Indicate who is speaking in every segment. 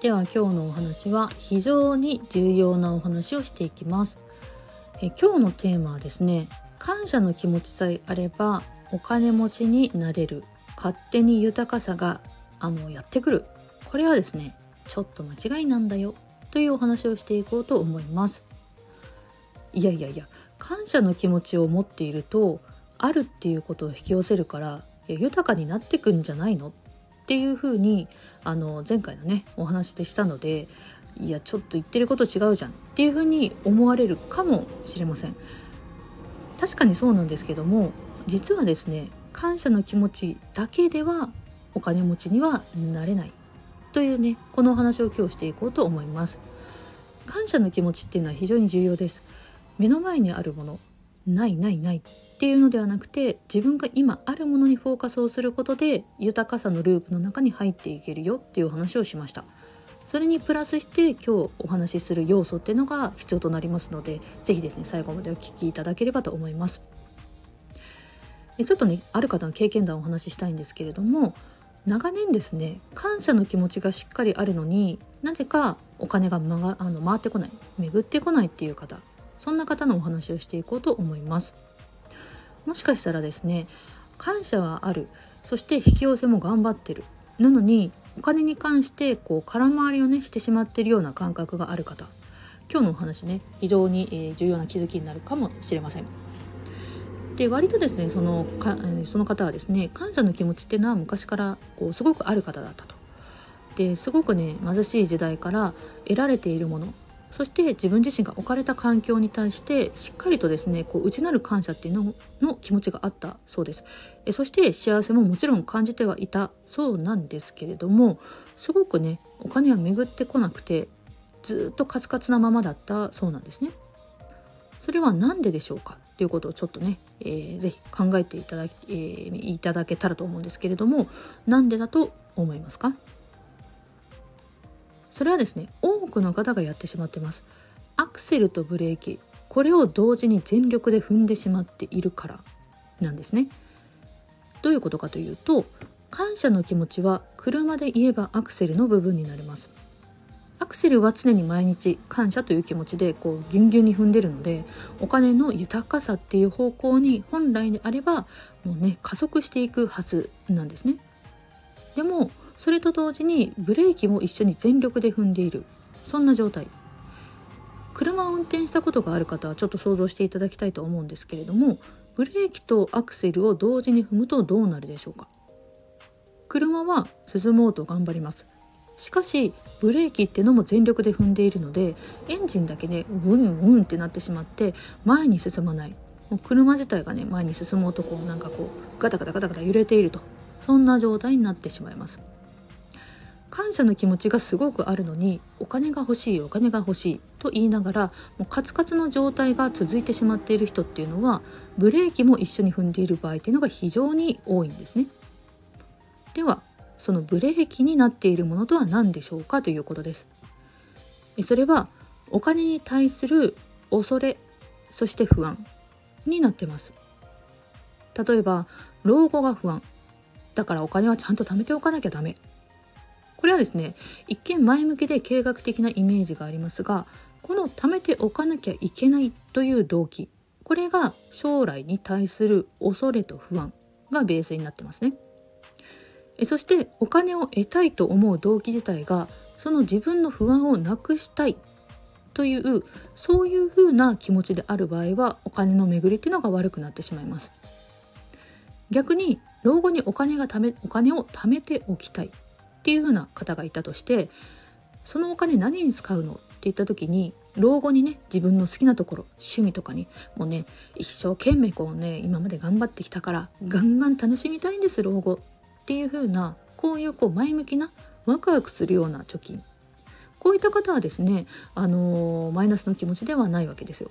Speaker 1: では今日のお話は非常に重要なお話をしていきます。え今日のテーマはですね感謝の気持ちさえあればお金持ちになれる勝手に豊かさがあのやってくる。これはですねちょっと間違いなんだよというお話をしていこうと思います。いやいやいや感謝の気持ちを持っているとあるっていうことを引き寄せるから豊かになってくんじゃないのっていうふうにあの前回のねお話でしたのでいやちょっと言ってること違うじゃんっていうふうに思われるかもしれません。確かにそうなんですけども実はですね感謝の気持ちだけではお金持ちにはなれない。というねこのお話を今日していこうと思います。感謝の気持ちっていうのは非常に重要です。目の前にあるものないないないっていうのではなくて自分が今あるものにフォーカスをすることで豊かさのループの中に入っていけるよっていうお話をしました。それにプラスして今日お話しする要素っていうのが必要となりますので是非ですね最後までお聞きいただければと思います。ちょっとねある方の経験談をお話ししたいんですけれども長年ですね感謝の気持ちがしっかりあるのになぜかお金が、ま、あの回ってこない巡ってこないっていう方。そんな方のお話をしていこうと思います。もしかしたらですね感謝はある。そして引き寄せも頑張ってる。なのにお金に関してこう空回りをねしてしまっているような感覚がある方。今日のお話ね非常に、重要な気づきになるかもしれません。で割とですねそのかその方はですね感謝の気持ちっていうのは昔からこうすごくある方だったと。ですごくね貧しい時代から得られているもの。そして自分自身が置かれた環境に対してしっかりとですねこう内なる感謝っていうのの気持ちがあったそうです。えそして幸せももちろん感じてはいたそうなんですけれどもすごくねお金は巡ってこなくてずっとカツカツなままだったそうなんですね。それは何ででしょうか？ということをちょっとね、えー、ぜひ考えていただき、えー、いただけたらと思うんですけれどもなんでだと思いますか？それはですね多くの方がやってしまってます。アクセルとブレーキこれを同時に全力で踏んでしまっているからなんですね。どういうことかというと感謝の気持ちは車で言えばアクセルの部分になります。アクセルは常に毎日感謝という気持ちでこうギュンギュンに踏んでるのでお金の豊かさっていう方向に本来であればもうね加速していくはずなんですね。でもそれと同時にブレーキも一緒に全力で踏んでいる。そんな状態。車を運転したことがある方はちょっと想像していただきたいと思うんですけれどもブレーキとアクセルを同時に踏むとどうなるでしょうか。車は進もうと頑張ります。しかしブレーキってのも全力で踏んでいるのでエンジンだけねブンブンってなってしまって前に進まない。もう車自体がね前に進もうとこうなんかこうガタガタガタガタ揺れていると。そんな状態になってしまいます。感謝の気持ちがすごくあるのにお金が欲しいお金が欲しいと言いながらもうカツカツの状態が続いてしまっている人っていうのはブレーキも一緒に踏んでいる場合っていうのが非常に多いんですね。ではそのブレーキになっているものとは何でしょうかということです。それはお金に対する恐れそして不安になってます。例えば老後が不安だからお金はちゃんと貯めておかなきゃダメこれはですね一見前向きで計画的なイメージがありますがこの貯めておかなきゃいけないという動機これが将来に対する恐れと不安がベースになってますね。そしてお金を得たいと思う動機自体がその自分の不安をなくしたいというそういうふうな気持ちである場合はお金の巡りっていうのが悪くなってしまいます。逆に老後にお金がためお金を貯めておきたい。っていう風な方がいたとしてそのお金何に使うのって言った時に老後にね自分の好きなところ趣味とかにもうね一生懸命こうね今まで頑張ってきたからガンガン楽しみたいんです老後っていう風なこういうこう前向きなワクワクするような貯金こういった方はですねあのー、マイナスの気持ちではないわけですよ。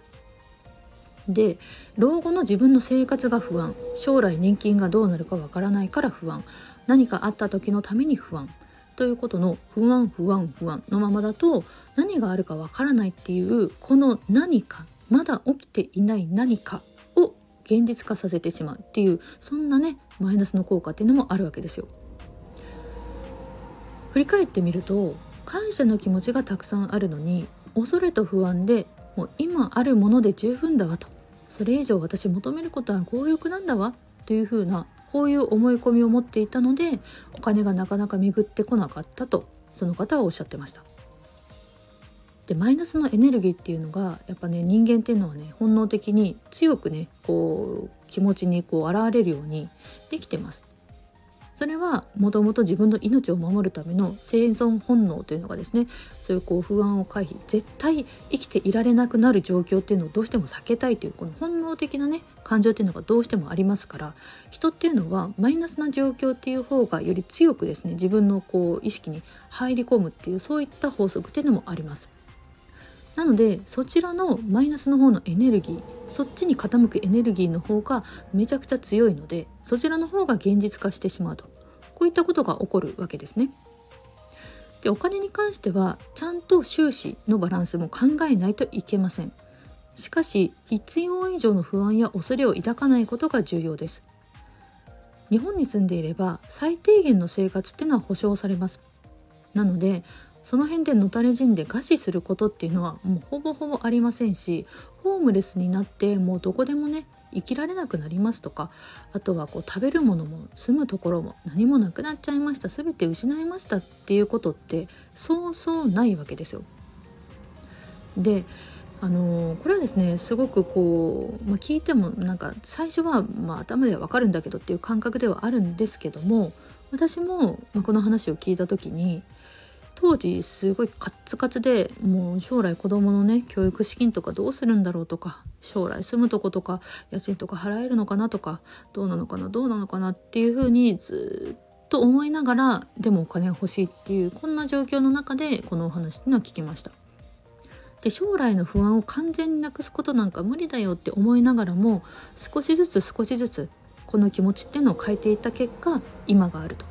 Speaker 1: で老後の自分の生活が不安将来年金がどうなるかわからないから不安何かあった時のために不安ということの不安不安不安のままだと何があるかわからないっていうこの何かまだ起きていない何かを現実化させてしまうっていうそんなねマイナスの効果っていうのもあるわけですよ。振り返ってみると感謝の気持ちがたくさんあるのに恐れと不安でもう今あるもので十分だわとそれ以上私求めることは強欲なんだわというふうなこういう思い込みを持っていたのでお金がなかなか巡ってこなかったとその方はおっしゃってました。でマイナスのエネルギーっていうのがやっぱね人間っていうのはね本能的に強くねこう気持ちにこう現れるようにできてます。それはもともと自分の命を守るための生存本能というのがですねそういうこう不安を回避絶対生きていられなくなる状況っていうのをどうしても避けたいというこの本能的なね感情っていうのがどうしてもありますから人っていうのはマイナスな状況っていう方がより強くですね自分のこう意識に入り込むっていうそういった法則っていうのもあります。なのでそちらのマイナスの方のエネルギーそっちに傾くエネルギーの方がめちゃくちゃ強いのでそちらの方が現実化してしまうとこういったことが起こるわけですね。でお金に関してはちゃんと収支のバランスも考えないといけません。しかし必要以上の不安や恐れを抱かないことが重要です。日本に住んでいれば最低限の生活っていうのは保障されます。なのでその辺でのたれ死んで餓死することっていうのはもうほぼほぼありませんしホームレスになってもうどこでもね生きられなくなりますとかあとはこう食べるものも住むところも何もなくなっちゃいました全て失いましたっていうことってそうそうないわけですよ。であのこれはですねすごくこう、まあ、聞いてもなんか最初は、まあ、頭ではわかるんだけどっていう感覚ではあるんですけども私も、まあ、この話を聞いた時に当時すごいカッツカツでもう将来子供のね教育資金とかどうするんだろうとか将来住むとことか家賃とか払えるのかなとかどうなのかなどうなのかなっていうふうにずっと思いながらでもお金欲しいっていうこんな状況の中でこのお話っていうのは聞きました。で将来の不安を完全になくすことなんか無理だよって思いながらも少しずつ少しずつこの気持ちっていうのを変えていった結果今があると。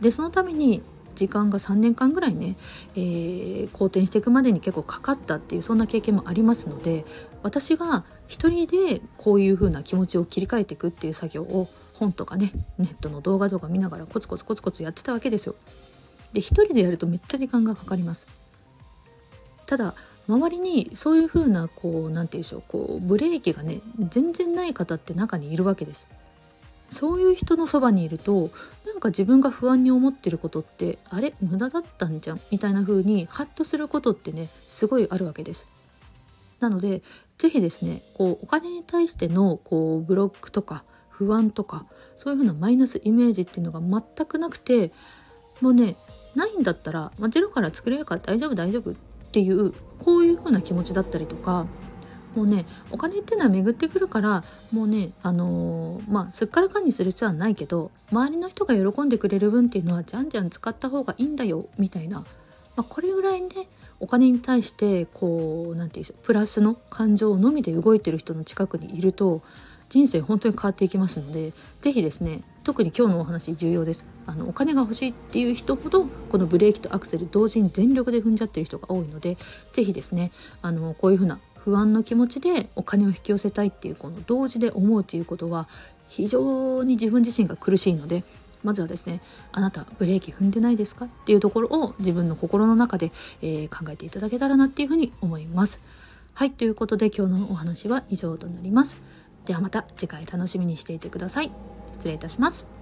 Speaker 1: でそのために時間が3年間ぐらいね、えー、好転していくまでに結構かかったっていうそんな経験もありますので私が一人でこういう風な気持ちを切り替えていくっていう作業を本とかねネットの動画とか見ながらコツコツコツコツやってたわけですよ。で一人でやるとめっちゃ時間がかかります。ただ周りにそういう風なこう何て言うんでしょうこうブレーキがね全然ない方って中にいるわけです。そういう人のそばにいるとなんか自分が不安に思ってることってあれ？無駄だったんじゃん？みたいな風にハッとすることってねすごいあるわけです。なので是非ですねこうお金に対してのこうブロックとか不安とかそういう風なマイナスイメージっていうのが全くなくてもうねないんだったら、まあ、ゼロから作れるから大丈夫大丈夫っていうこういう風な気持ちだったりとかもうねお金っていうのは巡ってくるからもうねあのー、まあすっからかんにする必要はないけど周りの人が喜んでくれる分っていうのはじゃんじゃん使った方がいいんだよみたいな、まあ、これぐらいねお金に対してこう何て言うんでしょうプラスの感情のみで動いてる人の近くにいると人生本当に変わっていきますので是非ですね特に今日のお話重要です。あのお金が欲しいっていう人ほどこのブレーキとアクセル同時に全力で踏んじゃってる人が多いので是非ですねあのこういうふうな不安の気持ちでお金を引き寄せたいっていうこの同時で思うということは非常に自分自身が苦しいのでまずはですねあなたブレーキ踏んでないですかっていうところを自分の心の中で、えー、考えていただけたらなっていうふうに思います。はいということで今日のお話は以上となります。ではまた次回楽しみにしていてください。失礼いたします。